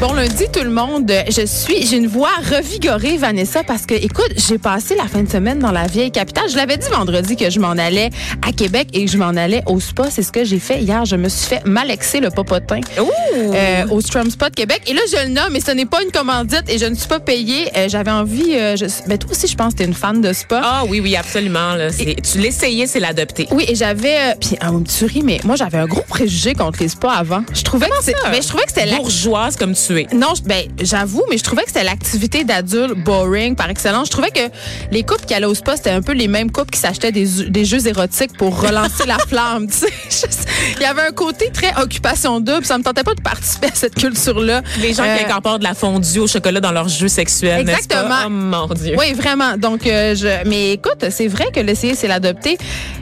Bon lundi tout le monde. Je suis, j'ai une voix revigorée Vanessa parce que écoute, j'ai passé la fin de semaine dans la vieille capitale. Je l'avais dit vendredi que je m'en allais à Québec et que je m'en allais au spa. C'est ce que j'ai fait hier. Je me suis fait malexer le popotin euh, au Strum Spot Québec. Et là je le nomme, mais ce n'est pas une commandite et je ne suis pas payée. Euh, J'avais envie. Euh, je, ben toi aussi je pense que t'es une fan de spa. Ah oui, oui, absolument. Là. Tu l'essayais, c'est l'adopter. Oui, et j'avais. euh, Puis, ah, tu ris, mais moi, j'avais un gros préjugé contre les spas avant. Je trouvais que c'est- ben, je trouvais que c'était Bourgeoise comme tu Non, ben j'avoue, mais je trouvais que c'était l'activité d'adulte boring par excellence. Je trouvais que les couples qui allaient au spa, c'était un peu les mêmes couples qui s'achetaient des, des jeux érotiques pour relancer la flamme. Il y avait un côté très occupation double. Ça me tentait pas de participer à cette culture-là. Les gens Euh, qui incorporent de la fondue au chocolat dans leur jeu sexuel, n'est-ce pas? Exactement. Oh mon Dieu. Oui, vraiment. Donc, euh, je, mais écoute, c'est vrai que l'essayer, c'est l'adopter.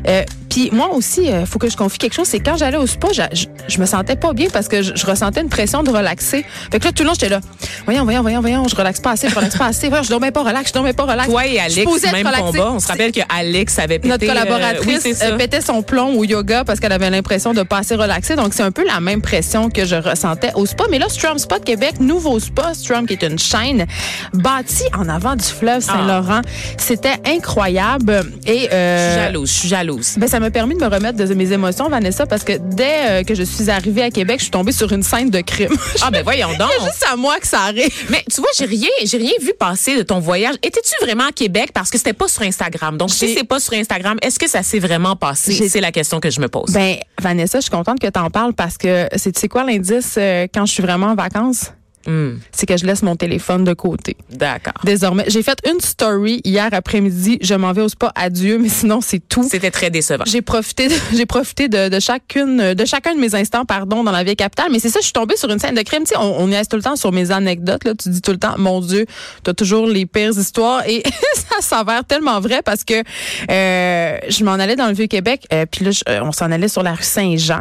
Euh, Puis moi aussi, il faut que je confie quelque chose. C'est quand j'allais au spa, je, je, je me sentais pas bien parce que je, je ressentais une pression de relaxer. Fait que là, tout le long, j'étais là. Voyons, voyons, voyons, voyons. Je relaxe pas assez, je relaxe pas assez. Voyons, je dormais pas relax, je dormais pas relax. Toi et Je Alex, être même combat. On se rappelle que Alex avait pété... Notre euh, collaboratrice oui, euh, pétait son plomb au yoga parce qu'elle avait l'impression de pas assez relaxer. Donc, c'est un peu la même pression que je ressentais au spa. Mais là, Strum Spa de Québec, nouveau spa, Strum qui est une chaîne bâtie en avant du fleuve Saint-Laurent. C'était incroyable. Et, Je euh, suis jalouse, je suis jalouse. ben, ça m'a permis de me remettre de mes émotions, Vanessa, parce que dès euh, que je suis arrivée à Québec, je suis tombée sur une scène de crime. Ah ben voyons donc. C'est juste à moi que ça arrive. Mais tu vois, j'ai rien, j'ai rien vu passer de ton voyage. Étais-tu vraiment à Québec? Parce que c'était pas sur Instagram. Donc si c'est pas sur Instagram, est-ce que ça s'est vraiment passé? C'est la question que je me pose. Ben, Vanessa, je suis contente que tu en parles parce que c'est, tu sais quoi l'indice euh, quand je suis vraiment en vacances? Hmm, C'est que je laisse mon téléphone de côté. D'accord. Désormais, j'ai fait une story hier après-midi. Je m'en vais au spa, adieu, mais sinon c'est tout. C'était très décevant. J'ai profité, j'ai profité de, de chacune, de chacun de mes instants, pardon, dans la vieille capitale. Mais c'est ça, je suis tombée sur une scène de crime. Tu sais, on, on niaise tout le temps sur mes anecdotes. Là, tu dis tout le temps, mon Dieu, t'as toujours les pires histoires. Et ça s'avère tellement vrai parce que euh, je m'en allais dans le vieux Québec, euh, puis là, je- euh, on s'en allait sur la rue Saint-Jean.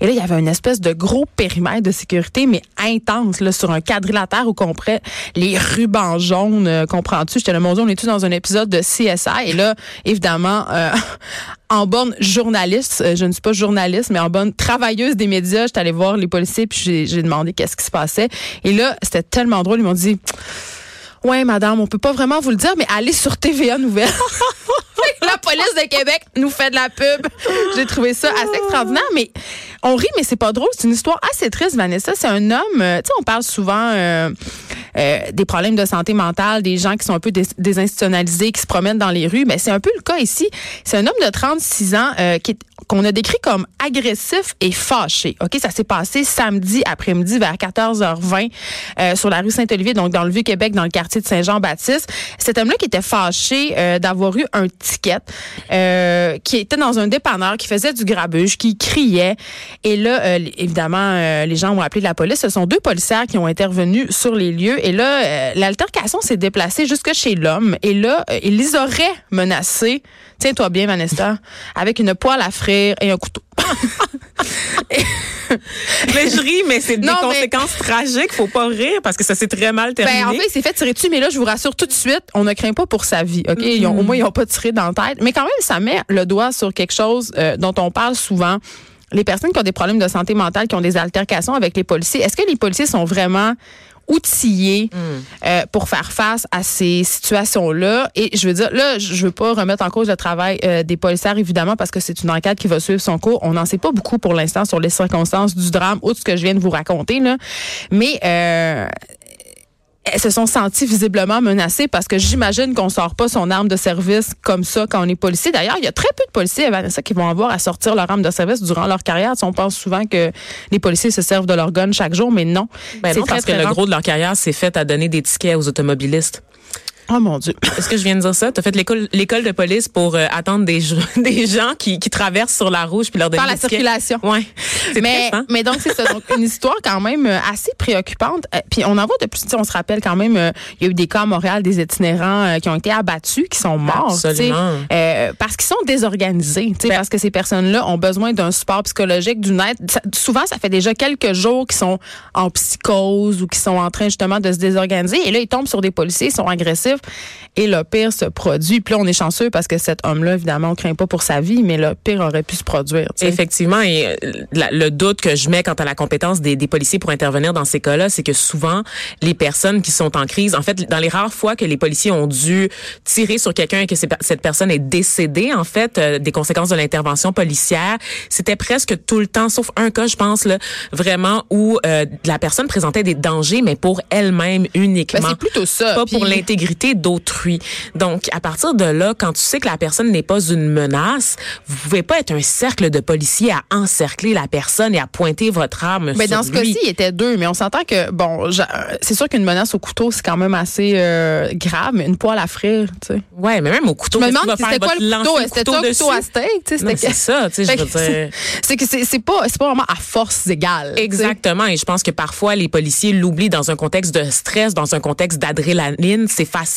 Et là, il y avait une espèce de gros périmètre de sécurité, mais intense, là, sur un quadrilatère au complet, les rubans jaunes, euh, comprends-tu? J'étais là, mon on est tous dans un épisode de CSI. Et là, évidemment, euh, en bonne journaliste, euh, je ne suis pas journaliste, mais en bonne travailleuse des médias, j'étais allée voir les policiers puis j'ai demandé qu'est-ce qui se passait. Et là, c'était tellement drôle, ils m'ont dit Ouais, madame, on peut pas vraiment vous le dire, mais allez sur TVA Nouvelles. la police de Québec nous fait de la pub. J'ai trouvé ça assez extraordinaire, mais on rit, mais c'est pas drôle. C'est une histoire assez triste, Vanessa. C'est un homme, euh, tu sais, on parle souvent euh, euh, des problèmes de santé mentale, des gens qui sont un peu dés- désinstitutionnalisés, qui se promènent dans les rues. Mais c'est un peu le cas ici. C'est un homme de 36 ans euh, qui est qu'on a décrit comme agressif et fâché. OK, ça s'est passé samedi après-midi vers 14h20 euh, sur la rue Saint-Olivier, donc dans le Vieux-Québec, dans le quartier de Saint-Jean-Baptiste. Cet homme-là qui était fâché euh, d'avoir eu un ticket, euh, qui était dans un dépanneur, qui faisait du grabuge, qui criait. Et là, euh, évidemment, euh, les gens ont appelé la police. Ce sont deux policières qui ont intervenu sur les lieux. Et là, euh, l'altercation s'est déplacée jusque chez l'homme. Et là, euh, il les aurait menacés. Tiens-toi bien, Vanessa, avec une poêle à frire et un couteau. mais je ris, mais c'est des Non, mais- conséquences tragiques. Faut pas rire parce que ça s'est très mal terminé. Ben, en fait, il s'est fait tirer dessus, mais là, je vous rassure tout de suite, on ne craint pas pour sa vie. OK? Ils ont- au moins, ils n'ont pas tiré dans la tête. Mais quand même, ça met le doigt sur quelque chose euh, dont on parle souvent. Les personnes qui ont des problèmes de santé mentale, qui ont des altercations avec les policiers, est-ce que les policiers sont vraiment outillés euh, pour faire face à ces situations-là. Et je veux dire, là, je veux pas remettre en cause le travail euh, des policières, évidemment, parce que c'est une enquête qui va suivre son cours. On n'en sait pas beaucoup pour l'instant sur les circonstances du drame, outre ce que je viens de vous raconter. Là. Mais euh, se sont senties visiblement menacées parce que j'imagine qu'on sort pas son arme de service comme ça quand on est policier. D'ailleurs, il y a très peu de policiers, Vanessa, qui vont avoir à sortir leur arme de service durant leur carrière. Tu sais, on pense souvent que les policiers se servent de leur gun chaque jour, mais non. Ben C'est très, parce que très le gros de leur carrière s'est fait à donner des tickets aux automobilistes. Oh mon Dieu. Est-ce que je viens de dire ça? Tu as fait l'école l'école de police pour euh, attendre des, gens- des gens qui, qui traversent sur la rouge puis leur donner Par la circulation. Ouais. C'est Mais, triste, hein? mais donc, c'est ça. Donc, une histoire quand même euh, assez préoccupante. Euh, Puis, on en voit depuis, tu sais, on se rappelle quand même, euh, il y a eu des cas à Montréal, des itinérants euh, qui ont été abattus, qui sont morts. Absolument. euh, parce qu'ils sont désorganisés. tu sais, Ben- parce que ces personnes-là ont besoin d'un support psychologique, d'une aide. Ça- souvent, ça fait déjà quelques jours qu'ils sont en psychose ou qu'ils sont en train justement de se désorganiser. Et là, ils tombent sur des policiers, ils sont agressifs. Et le pire se produit. Puis là, on est chanceux parce que cet homme-là, évidemment, on craint pas pour sa vie, mais le pire aurait pu se produire. Effectivement, et euh, la- le doute que je mets quant à la compétence des, des policiers pour intervenir dans ces cas-là, c'est que souvent, les personnes qui sont en crise, en fait, dans les rares fois que les policiers ont dû tirer sur quelqu'un et que cette personne est décédée, en fait, euh, des conséquences de l'intervention policière, c'était presque tout le temps, sauf un cas, je pense, là, vraiment, où euh, la personne présentait des dangers, mais pour elle-même uniquement. Ben, c'est plutôt ça. Pas Puis- pour l'intégrité d'autrui. Donc, à partir de là, quand tu sais que la personne n'est pas une menace, vous pouvez pas être un cercle de policiers à encercler la personne et à pointer votre arme Mais sur dans ce cas-ci, il était deux. Mais on s'entend que, bon, c'est sûr qu'une menace au couteau, c'est quand même assez euh, grave, mais une poêle à frire, tu sais. Ouais, mais même au couteau, Je me qu'est-ce demande qu'il si va c'était faire? quoi le couteau? C'était un couteau à steak, tu c'est ça, tu sais, je veux dire. c'est- que c'est pas, pas vraiment à force égale. tu. Exactement. Et je pense que parfois, les policiers l'oublient dans un contexte de stress, dans un contexte d'adrénaline. C'est facile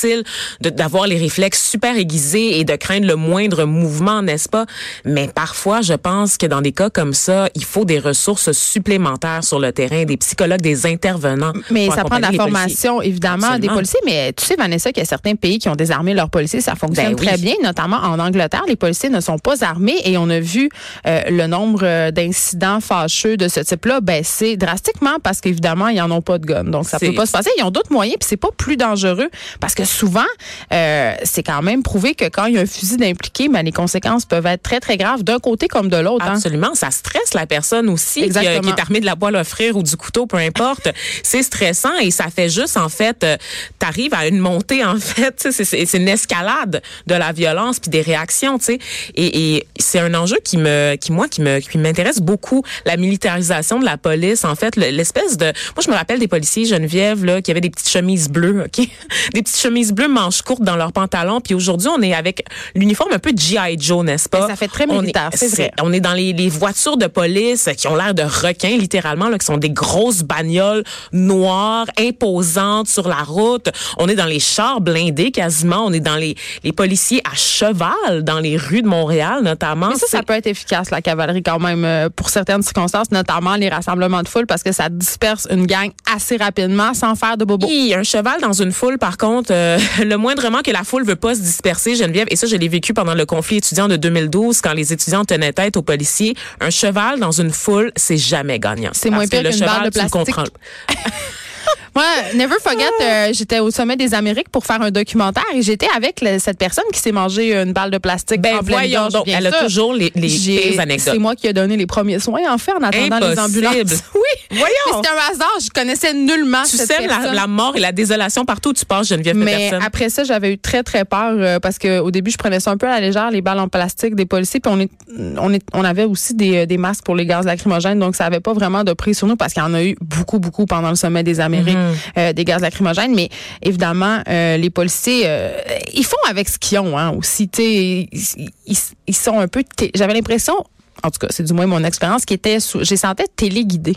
de- d'avoir les réflexes super aiguisés et de craindre le moindre mouvement, n'est-ce pas? Mais parfois, je pense que dans des cas comme ça, il faut des ressources supplémentaires sur le terrain, des psychologues, des intervenants. Mais pour ça prend de la policiers. formation, évidemment, Absolument. des policiers. Mais tu sais, Vanessa, qu'il y a certains pays qui ont désarmé leurs policiers. Ça fonctionne Ben oui. très bien, notamment en Angleterre. Les policiers ne sont pas armés et on a vu euh, le nombre euh, d'incidents fâcheux de ce type-là baisser drastiquement parce qu'évidemment, ils n'en ont pas de gun. Donc, ça peut pas se passer. Ils ont d'autres moyens puis c'est pas plus dangereux parce que souvent, euh, c'est quand même prouvé que quand il y a un fusil d'impliqué, ben, les conséquences peuvent être très, très graves d'un côté comme de l'autre. hein. Absolument, ça stresse la personne aussi qui, Exactement. qui est armée de la poêle à frire ou du couteau, peu importe. c'est stressant et ça fait juste en fait, euh, t'arrives à une montée en fait, c'est- une escalade de la violence puis des réactions, tu sais. Et, et c'est un enjeu qui me, qui moi, qui me, qui m'intéresse beaucoup, la militarisation de la police. En fait, le- l'espèce de, moi je me rappelle des policiers Geneviève là qui avaient des petites chemises bleues, ok, des petites chemises bleues manches courtes dans leurs pantalons. Puis aujourd'hui on est avec l'uniforme un peu GI Joe, n'est-ce pas? Ben, ça fait très militaire, c'est vrai. on est dans les, les voitures de police qui ont l'air de requins, littéralement, là, qui sont des grosses bagnoles noires, imposantes sur la route. On est dans les chars blindés quasiment. On est dans les, les policiers à cheval dans les rues de Montréal, notamment. Mais ça, peut être efficace, la cavalerie, quand même, euh, pour certaines circonstances, notamment les rassemblements de foule, parce que ça disperse une gang assez rapidement sans faire de bobo. Oui, un cheval dans une foule, par contre, euh, le moindrement que la foule veut pas se disperser, Geneviève, et ça, je l'ai vécu pendant le conflit étudiant de 2012, quand les étudiants tenaient tête aux policiers, un cheval dans une foule, c'est jamais gagnant. C'est moins pire le qu'une cheval, de le plastique. Moi, never forget, euh, j'étais au sommet des Amériques pour faire un documentaire et j'étais avec le- cette personne qui s'est mangé une balle de plastique Ben en pleine voyons gorge, donc, bien elle a toujours les, les pires anecdotes. C'est moi qui ai donné les premiers soins, en fait, en attendant les ambulances. Oui. Voyons. Mais C'était un hasard. Je connaissais nullement Tu cette sèmes la, personne. la mort et la désolation partout où tu passes, Geneviève Mais Peterson. après ça, j'avais eu très très peur euh, parce que au début, je prenais ça un peu à la légère les balles en plastique des policiers, puis on est on est on avait aussi des, euh, des masques pour les gaz lacrymogènes, donc ça avait pas vraiment de prix sur nous parce qu'il y en a eu beaucoup beaucoup pendant le sommet des Amériques euh, des gaz lacrymogènes, mais évidemment euh, les policiers euh, ils font avec ce qu'ils ont hein, aussi, ils, sont un peu j'avais l'impression en tout cas, c'est du moins mon expérience qui était j'ai sentais téléguidée.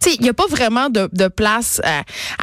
Tu sais, il n'y a pas vraiment de, de place euh,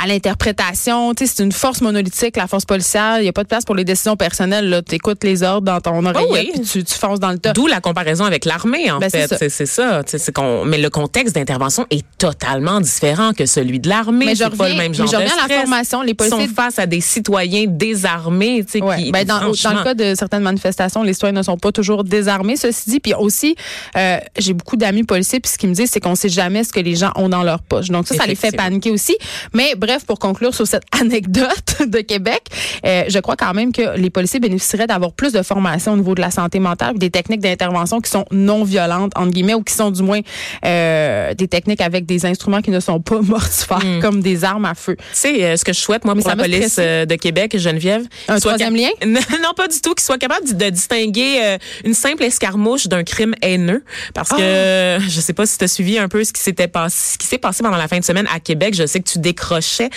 à l'interprétation. Tu sais, c'est une force monolithique, la force policière. Il n'y a pas de place pour les décisions personnelles. Tu écoutes les ordres dans ton oreillette oui. puis tu, tu fonces dans le tas. D'où la comparaison avec l'armée, en Ben, fait. C'est ça. C'est mais le contexte d'intervention est totalement différent que celui de l'armée. Mais je pas reviens- le même mais genre je reviens de à la formation. Les policiers- sont face à des citoyens désarmés. Tu sais, Ouais. qui, Ben, dans, dans franchement, le cas de certaines manifestations, les citoyens ne sont pas toujours désarmés, ceci dit. Puis aussi, euh, j'ai beaucoup d'amis policiers, puis ce qu'ils me disent, c'est qu'on sait jamais ce que les gens ont dans leur poche. Donc ça, ça les fait paniquer aussi. Mais bref, pour conclure sur cette anecdote de Québec, euh, je crois quand même que les policiers bénéficieraient d'avoir plus de formation au niveau de la santé mentale, des techniques d'intervention qui sont non violentes entre guillemets ou qui sont du moins euh, des techniques avec des instruments qui ne sont pas mortifères, Hmm. comme des armes à feu. Sais, euh, ce que je souhaite, moi, Mais pour la police euh, de Québec, Geneviève. Un troisième lien? Non, pas du tout, qu'ils soient capables de, de distinguer une simple escarmouche d'un crime haineux. Parce que, Ah! je sais pas si tu as suivi un peu ce qui s'était passé, ce qui s'est passé pendant la fin de semaine à Québec. Je sais que tu décrochais.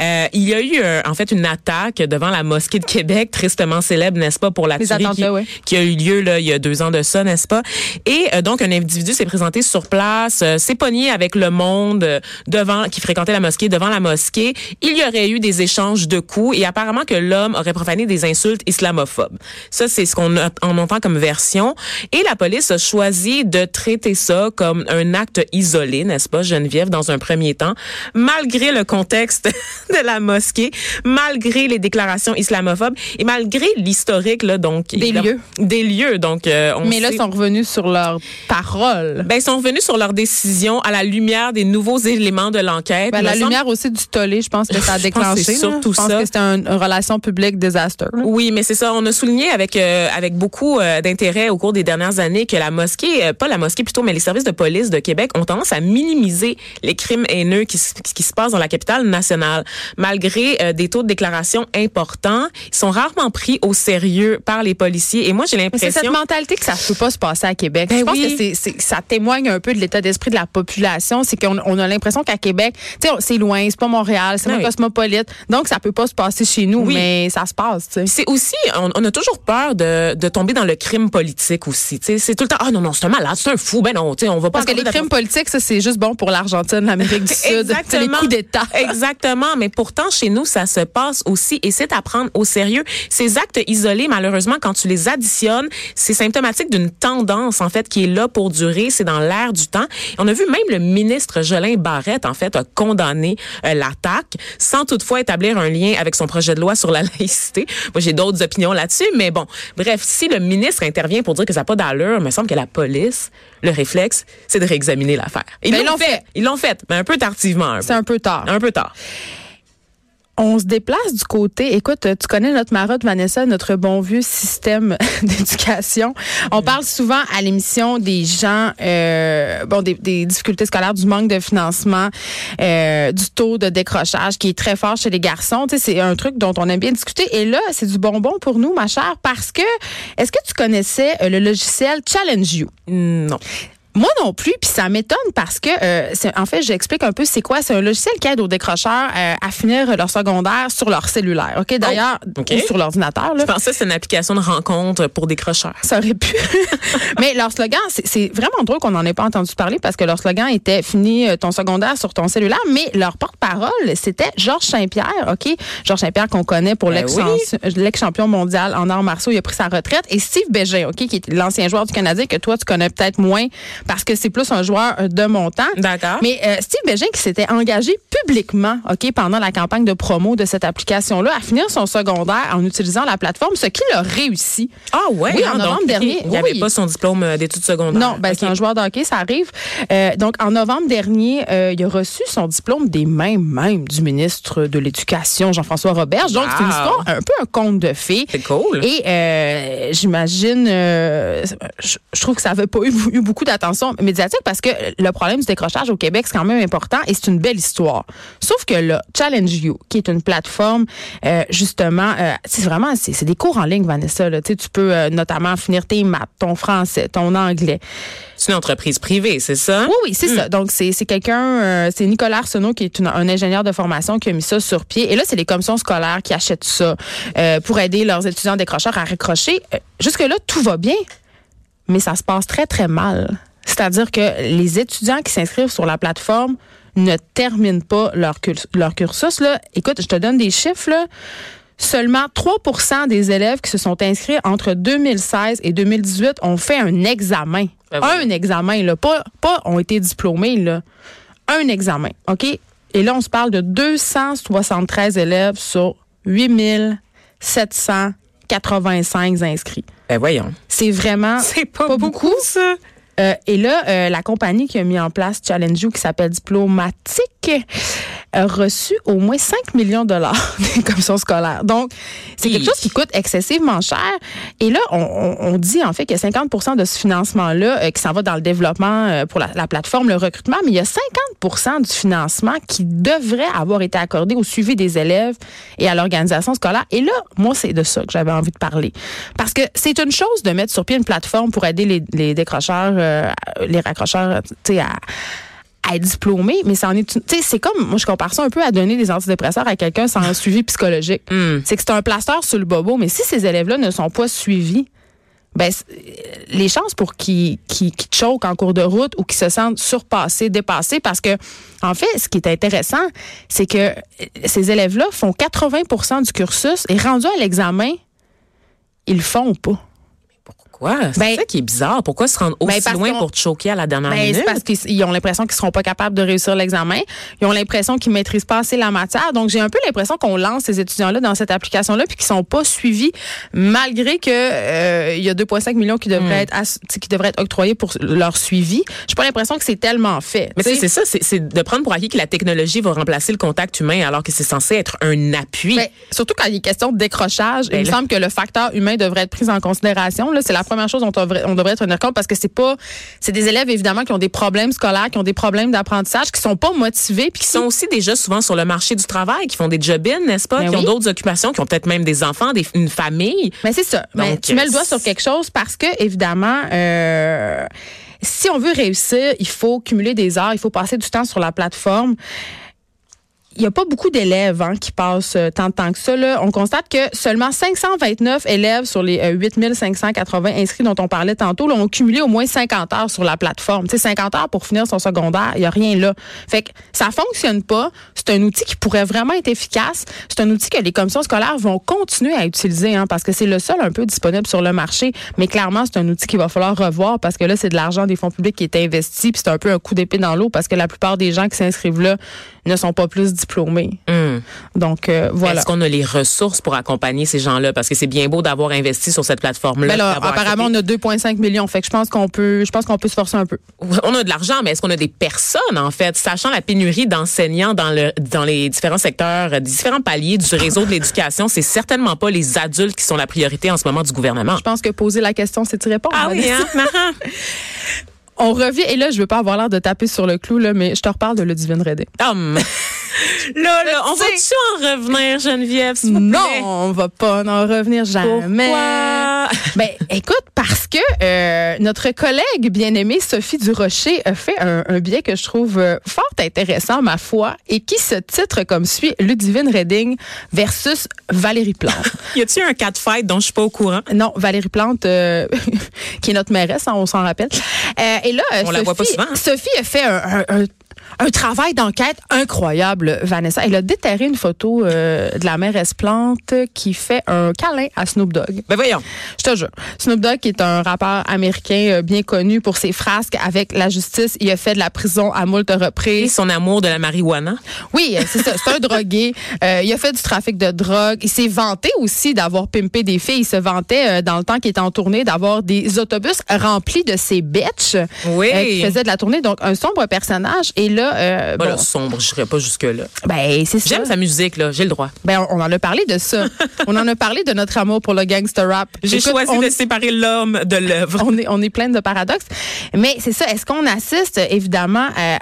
Euh, il y a eu, euh, en fait, une attaque devant la mosquée de Québec, tristement célèbre, n'est-ce pas, pour la Les tuerie qui, ouais. qui a eu lieu là, il y a deux ans de ça, n'est-ce pas? Et euh, donc, un individu s'est présenté sur place, euh, s'est pogné avec le monde euh, devant, qui fréquentait la mosquée, devant la mosquée. Il y aurait eu des échanges de coups et apparemment que l'homme aurait profané des insultes islamophobes. Ça, c'est ce qu'on en entend comme version. Et la police a choisi de traiter ça comme un acte isolé, n'est-ce pas, Geneviève, dans un premier temps, malgré le contexte de la mosquée, malgré les déclarations islamophobes et malgré l'historique, là, donc. Des lieux. Des lieux, donc. euh, on Mais là, ils sont revenus sur leurs paroles. ben, ils sont revenus sur leur décision à la lumière des nouveaux éléments de l'enquête. Ben, la semble- lumière aussi du tollé, je pense que ça a déclenché. surtout je pense ça. que c'était un- une relation publique désastreuse. là. Oui, mais c'est ça. On a souligné avec euh, avec beaucoup euh, d'intérêt au cours des dernières années que la mosquée, pas la mosquée plutôt, mais les services de police de Québec ont tendance à minimiser les crimes haineux qui, se- qui se passent dans la capitale nationale. Malgré euh, des taux de déclaration importants, ils sont rarement pris au sérieux par les policiers. Et moi, j'ai Mais C'est cette l'impression... mentalité que ça ne peut pas se passer à Québec. Ben je pense oui. que c'est, c'est- ça témoigne un peu de l'état d'esprit de la population. C'est qu'on on a l'impression qu'à Québec, tu sais, c'est loin, c'est pas Montréal, c'est Ben pas oui. cosmopolite. Donc, ça peut pas se passer chez nous, Oui. mais ça se passe. C'est aussi, on, on a toujours peur de, de tomber dans le crime politique aussi. Tu sais, C'est tout le temps, ah non, non, c'est un malade, c'est un fou. Ben non, tu sais, on va pas... Parce que les crimes politiques, ça, c'est juste bon pour l'Argentine, l'Amérique du Sud. C'est les coups d'État. Exactement. Mais pourtant, chez nous, ça se passe aussi et c'est à prendre au sérieux. Ces actes isolés, malheureusement, quand tu les additionnes, c'est symptomatique d'une tendance, en fait, qui est là pour durer. C'est dans l'air du temps. On a vu même le ministre Jolin Barrette, en fait, a condamné euh, l'attaque sans toutefois établir un lien avec son projet de loi sur la laïcité. Moi, j'ai d'autres opinions là-dessus, mais bon. Bref, si le ministre intervient pour dire que ça n'a pas d'allure, il me semble que la police, le réflexe, c'est de réexaminer l'affaire. Ils Ben, l'ont fait. fait. Ils l'ont fait, mais un peu tardivement. un peu. C'est un peu tard. Un peu tard. On se déplace du côté. Écoute, tu connais notre marotte, Vanessa, notre bon vieux système d'éducation. On parle souvent à l'émission des gens, euh, bon, des, des difficultés scolaires, du manque de financement, euh, du taux de décrochage qui est très fort chez les garçons. Tu sais, c'est un truc dont on aime bien discuter. Et là, c'est du bonbon pour nous, ma chère, parce que est-ce que tu connaissais euh, le logiciel Challenge You? Non. Moi non plus, puis ça m'étonne parce que, euh, c'est- en fait, j'explique un peu c'est quoi. C'est un logiciel qui aide aux décrocheurs euh, à finir leur secondaire sur leur cellulaire. Ok, d'ailleurs, Oh, ou sur l'ordinateur. là. Je pensais que c'est une application de rencontre pour décrocheurs. Ça aurait pu. Mais leur slogan, c'est- vraiment drôle qu'on n'en ait pas entendu parler parce que leur slogan était fini euh, ton secondaire sur ton cellulaire, mais leur porte-parole, c'était Georges Saint-Pierre, OK? Georges Saint-Pierre qu'on connaît pour Ben l'ex- l'ex-champion mondial en arts martiaux, il a pris sa retraite. Et Steve Bégin, OK, qui est l'ancien joueur du Canadien que toi, tu connais peut-être moins parce que c'est plus un joueur euh, de montant. D'accord. Mais euh, Steve Bégin qui s'était engagé publiquement, OK, pendant la campagne de promo de cette application-là, à finir son secondaire en utilisant la plateforme, ce qu'il a réussi. Ah ouais, Oui, hein, en donc, novembre dernier, Il n'y avait oui. pas son diplôme euh, d'études secondaires. Non, ben, c'est un joueur de hockey, ça arrive. Euh, donc, en novembre dernier, euh, il a reçu son diplôme des mains même du ministre de l'Éducation, Jean-François Roberge. Donc, c'est une histoire un peu un conte de fées. C'est cool. Et j'imagine, je, trouve que ça n'avait pas eu, eu beaucoup d'attention médiatique parce que le problème du décrochage au Québec, c'est quand même important et c'est une belle histoire. Sauf que là, Challenge You, qui est une plateforme, euh, justement, euh, c'est vraiment, c'est des cours en ligne, Vanessa. Là. Tu sais, tu peux euh, notamment finir tes maths, ton français, ton anglais. C'est une entreprise privée, c'est ça? Oui, oui, c'est ça. Donc, c'est c'est quelqu'un, c'est Nicolas Arsenault, qui est une- un ingénieur de formation qui a mis ça sur pied. Et là, c'est les commissions scolaires qui achètent ça pour aider leurs étudiants décrocheurs à raccrocher. Jusque-là, tout va bien, mais ça se passe très, très mal. C'est-à-dire que les étudiants qui s'inscrivent sur la plateforme ne terminent pas leur, curs- leur cursus. Là. Écoute, je te donne des chiffres. Là. Seulement 3% des élèves qui se sont inscrits entre 2016 et 2018 ont fait un examen. Ben oui. Un examen, là. Pas, pas ont été diplômés, là. Un examen, OK? Et là, on se parle de 273 élèves sur 8785 inscrits. Ben voyons. C'est vraiment C'est pas, beaucoup, ça. Euh, et là, euh, la compagnie qui a mis en place Challenge You, qui s'appelle Diplomatique, a reçu au moins 5 millions de dollars des commissions scolaires. Donc, c'est quelque chose qui coûte excessivement cher. Et là, on, on- on dit en fait que 50% de ce financement-là euh, qui s'en va dans le développement euh, pour la, la plateforme, le recrutement, mais il y a 50% du financement qui devrait avoir été accordé au suivi des élèves et à l'organisation scolaire. Et là, moi, c'est de ça que j'avais envie de parler. Parce que c'est une chose de mettre sur pied une plateforme pour aider les, les décrocheurs, euh, les raccrocheurs, tu sais, à à être diplômé, mais ça en est une- tu sais c'est comme moi je compare ça un peu à donner des antidépresseurs à quelqu'un sans un suivi psychologique. C'est que c'est un plaster sur le bobo, mais si ces élèves-là ne sont pas suivis, ben c'est- les chances pour qu'ils choquent en cours de route ou qu'ils se sentent surpassés, dépassés parce que en fait, ce qui est intéressant, c'est que euh, ces élèves-là font 80% du cursus et rendus à l'examen, ils le font pas. Pourquoi? C'est Ben- ça qui est bizarre. Pourquoi se rendre aussi Ben, loin pour te choquer à la dernière Ben, minute? parce qu'ils ils ont l'impression qu'ils seront pas capables de réussir l'examen. Ils ont l'impression qu'ils maîtrisent pas assez la matière. Donc, j'ai un peu l'impression qu'on lance ces étudiants-là dans cette application-là puis qu'ils sont pas suivis malgré que euh, il y a 2,5 millions qui Hmm. devraient être tu sais, qui devraient être octroyés pour leur suivi. J'ai pas l'impression que c'est tellement fait. Mais c'est ça, c'est- de prendre pour acquis que la technologie va remplacer le contact humain alors que c'est censé être un appui. Ben, surtout quand il est question de décrochage, Ben il me semble que le facteur humain devrait être pris en considération. C'est la première chose dont on devrait, on devrait tenir compte parce que c'est pas, c'est des élèves évidemment qui ont des problèmes scolaires, qui ont des problèmes d'apprentissage, qui sont pas motivés, puis qui sont aussi déjà souvent sur le marché du travail, qui font des job-ins, n'est-ce pas? Ben qui ont d'autres occupations, qui ont peut-être même des enfants, des, une famille. Mais c'est ça. Mais Donc, tu mets le doigt euh, sur quelque chose parce que, évidemment, euh, si on veut réussir, il faut cumuler des heures, il faut passer du temps sur la plateforme. Il n'y a pas beaucoup d'élèves hein, qui passent euh, tant de temps que ça. Là. On constate que seulement 529 élèves sur les euh, 8580 inscrits dont on parlait tantôt là, ont cumulé au moins 50 heures sur la plateforme. Tu sais, 50 heures pour finir son secondaire, il n'y a rien là. Fait que ça fonctionne pas. C'est un outil qui pourrait vraiment être efficace. C'est un outil que les commissions scolaires vont continuer à utiliser hein, parce que c'est le seul un peu disponible sur le marché. Mais clairement, c'est un outil qu'il va falloir revoir parce que là, c'est de l'argent des fonds publics qui est investi. Puis c'est un peu un coup d'épée dans l'eau parce que la plupart des gens qui s'inscrivent là ne sont pas plus diplômés. Hum. Donc, euh, voilà. Est-ce qu'on a les ressources pour accompagner ces gens-là? Parce que c'est bien beau d'avoir investi sur cette plateforme-là. Ben apparemment, on a 2,5 millions. Fait que je pense qu'on peut, je pense qu'on peut se forcer un peu. On a de l'argent, mais est-ce qu'on a des personnes, en fait? Sachant la pénurie d'enseignants dans, le, dans les différents secteurs, euh, différents paliers du réseau de l'éducation, c'est certainement pas les adultes qui sont la priorité en ce moment du gouvernement. Je pense que poser la question, c'est y répondre. Ah oui, hein? On revient, et là, je veux pas avoir l'air de taper sur le clou, là, mais je te reparle de Ludivine Redé. Hum. là, là, on va-tu en revenir, Geneviève, s'il vous Non, on va pas en revenir jamais. Pourquoi? Ben, écoute, parce que euh, notre collègue bien-aimée Sophie Durocher a fait un, un billet que je trouve euh, fort intéressant, ma foi, et qui se titre comme suit Ludivine Redding versus Valérie Plante. Y a-tu un cas de fête dont je suis pas au courant? Non, Valérie Plante, euh, qui est notre mairesse, hein, on s'en rappelle. Euh, et là, euh, On la voit pas Sophie- souvent. Sophie a fait un, un- un- un travail d'enquête incroyable, Vanessa. Elle a déterré une photo euh, de la mairesse Plante qui fait un câlin à Snoop Dogg. Ben voyons. Je te jure. Snoop Dogg, qui est un rappeur américain euh, bien connu pour ses frasques avec la justice, il a fait de la prison à moult Et reprises. son amour de la marijuana. Oui, euh, c'est ça. C'est un drogué. Euh, il a fait du trafic de drogue. Il s'est vanté aussi d'avoir pimpé des filles. Il se vantait, euh, dans le temps qu'il était en tournée, d'avoir des autobus remplis de ses bitches Oui. qui faisaient de la tournée. Donc, un sombre personnage. Et là, euh, Pas bon, là, sombre, je serais pas jusque-là. ben, c'est ça. J'aime sa musique, là. J'ai le droit. Ben, on, on en a parlé de ça. on en a parlé de notre amour pour le gangster rap. J'ai choisi on- de séparer l'homme de l'œuvre. on est, on est plein de paradoxes. Mais c'est ça. Est-ce qu'on assiste évidemment à,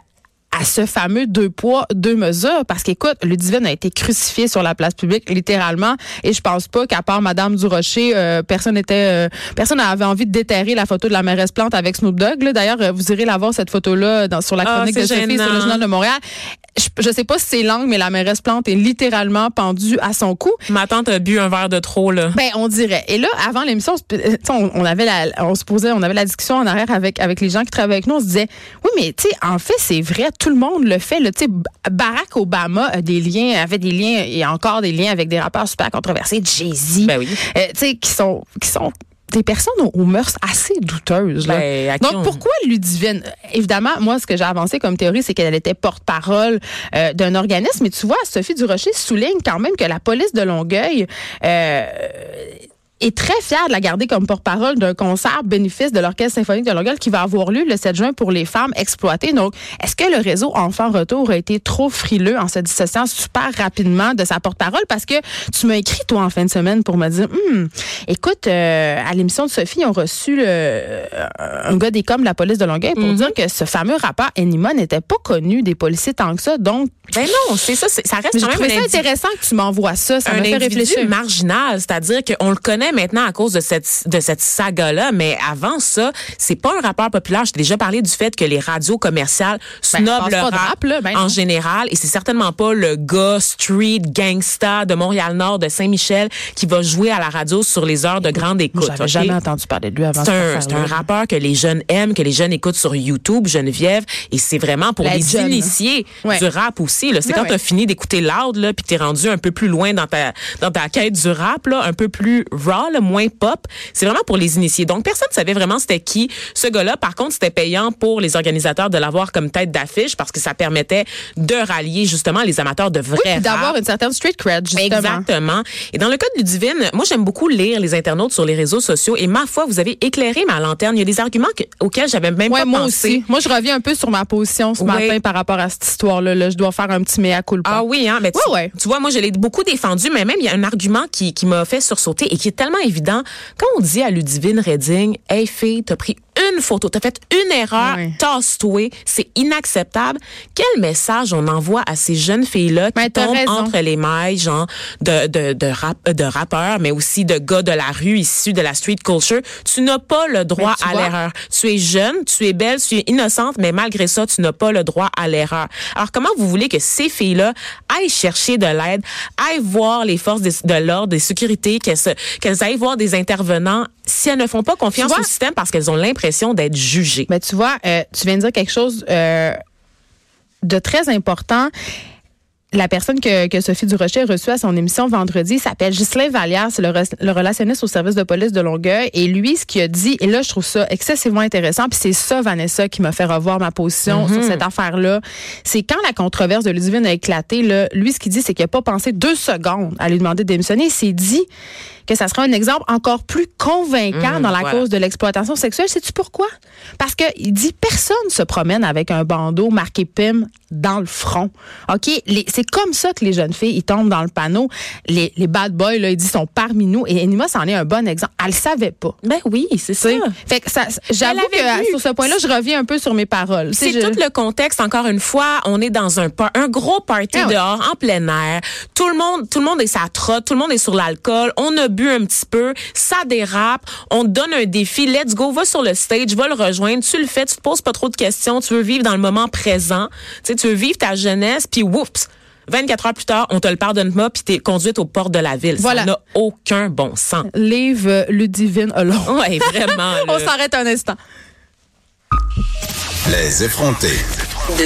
à ce fameux deux poids, deux mesures? Parce qu'écoute, Ludivine a été crucifiée sur la place publique, littéralement. Et je pense pas qu'à part Madame Durocher, euh, personne était, euh, personne n'avait envie de déterrer la photo de la mairesse Plante avec Snoop Dogg. D'ailleurs, euh, vous irez la voir, cette photo-là, dans, sur la Ah, chronique c'est de Sophie sur le journal de Montréal. Je, je sais pas si c'est langue, mais la mairesse Plante est littéralement pendue à son cou. Ma tante a bu un verre de trop, là. Ben, on dirait. Et là, avant l'émission, on se- euh, tu sais, on, on avait la, on se posait, on avait la discussion en arrière avec avec les gens qui travaillent avec nous. On se disait, oui, mais tu sais, en fait, c'est vrai, tout le monde le fait. là. Barack Obama a des liens, avait des liens et encore des liens avec des rappeurs super controversés, Jay Z, Ben oui. euh, qui sont qui sont des personnes aux, aux mœurs assez douteuses. Là. Ben, Donc, on- pourquoi Ludivine? Évidemment, moi, ce que j'ai avancé comme théorie, c'est qu'elle était porte-parole euh, d'un organisme. Mais tu vois, Sophie Durocher souligne quand même que la police de Longueuil euh, est très fière de la garder comme porte-parole d'un concert bénéfice de l'Orchestre symphonique de Longueuil qui va avoir lieu le 7 juin pour les femmes exploitées. Donc, est-ce que le réseau Enfants Retour a été trop frileux en se dissociant super rapidement de sa porte-parole? Parce que tu m'as écrit, toi, en fin de semaine pour me dire, Hum, écoute, euh, à l'émission de Sophie, ils ont reçu le, euh, un gars des coms de la police de Longueuil pour dire que ce fameux rappeur Enima n'était pas connu des policiers tant que ça. Donc, Ben non, c'est ça, ça reste quand même ça intéressant que tu m'envoies ça. Ça un m'a fait réfléchir. marginal, c'est-à-dire qu'on le connaît maintenant à cause de cette de cette saga-là, mais avant ça, c'est pas un rappeur populaire. J'ai déjà parlé du fait que les radios commerciales snobent passe le rap, rap, là, ben en général, et c'est certainement pas le gars street gangsta de Montréal-Nord, de Saint-Michel, qui va jouer à la radio sur les heures de grande écoute. J'avais ok? jamais entendu parler de lui avant C'est un, c'est un rappeur que les jeunes aiment, que les jeunes écoutent sur YouTube, Geneviève, et c'est vraiment pour La les jeune. initiés Ouais. du rap aussi. là. C'est Ouais, quand ouais. tu as fini d'écouter Loud, là, puis t'es rendu un peu plus loin dans ta dans ta quête du rap, là, un peu plus raw, là, moins pop. C'est vraiment pour les initiés. Donc personne ne savait vraiment c'était qui ce gars-là. Par contre, c'était payant pour les organisateurs de l'avoir comme tête d'affiche parce que ça permettait de rallier justement les amateurs de vrai Puis d'avoir une certaine street cred, justement. Exactement. Et dans le cas de Ludivine, moi j'aime beaucoup lire les internautes sur les réseaux sociaux et ma foi, vous avez éclairé ma lanterne. Il y a des arguments que- auxquels j'avais même Ouais, pas moi pensé. aussi. Moi, je reviens un peu sur ma position ce Oui. matin par rapport à cette histoire-là. là. Je dois faire un petit mea culpa. Ah oui, hein, mais tu, Ouais, ouais. tu vois, moi, je l'ai beaucoup défendu, mais même, il y a un argument qui, qui m'a fait sursauter et qui est tellement évident. Quand on dit à Ludivine Redding, hey fille, t'as pris une photo, t'as fait une erreur, Ouais. tasse-toi, c'est inacceptable. Quel message on envoie à ces jeunes filles-là qui Ben, tombent raison. entre les mailles, genre, de, de, de, rap, de rappeurs, mais aussi de gars de la rue issus de la street culture? Tu n'as pas le droit Ben, à l'erreur. Tu es jeune, tu es belle, tu es innocente, mais malgré ça, tu n'as pas le droit à l'erreur. Alors, comment vous voulez que ces filles-là aillent chercher de l'aide, aillent voir les forces de l'ordre, des sécurités, qu'elles aillent voir des intervenants si elles ne font pas confiance au système parce qu'elles ont l'impression d'être jugées? Mais tu vois, euh, tu viens de dire quelque chose euh, de très important. La personne que, que Sophie Durocher a reçue à son émission vendredi s'appelle Ghislain Vallière, c'est le, re- le relationniste au service de police de Longueuil. Et lui, ce qu'il a dit, et là, je trouve ça excessivement intéressant, puis c'est ça, Vanessa, qui m'a fait revoir ma position sur cette affaire-là. C'est quand la controverse de Ludivine a éclaté, là, lui, ce qu'il dit, c'est qu'il n'a pas pensé deux secondes à lui demander de démissionner. Il s'est dit que ça sera un exemple encore plus convaincant Mmh, dans la voilà. cause de l'exploitation sexuelle. Sais-tu pourquoi? Parce que il dit personne se promène avec un bandeau marqué PIM dans le front. OK? C'est comme ça que les jeunes filles, ils tombent dans le panneau. Les, les bad boys, là, ils disent, sont parmi nous. Et Enima, c'en est un bon exemple. Elle le savait pas. Ben oui, c'est ça. Fait que ça, j'avoue que vu. sur ce point-là, je reviens un peu sur mes paroles. C'est je- tout le contexte. Encore une fois, on est dans un un gros party Ah ouais. dehors, en plein air. Tout le monde, tout le monde est sa trotte, tout le monde est sur l'alcool. On a bu un petit peu, ça dérape. On te donne un défi. Let's go, va sur le stage, va le rejoindre. Tu le fais, tu te poses pas trop de questions. Tu veux vivre dans le moment présent. Tu sais, tu veux vivre ta jeunesse, puis whoops. 24 heures plus tard, on te le pardonne pas, puis t'es conduite aux portes de la ville. Voilà. Ça n'a aucun bon sens. Leave euh, Ludivine alone. Ouais, vraiment. On s'arrête un instant. Les effrontés.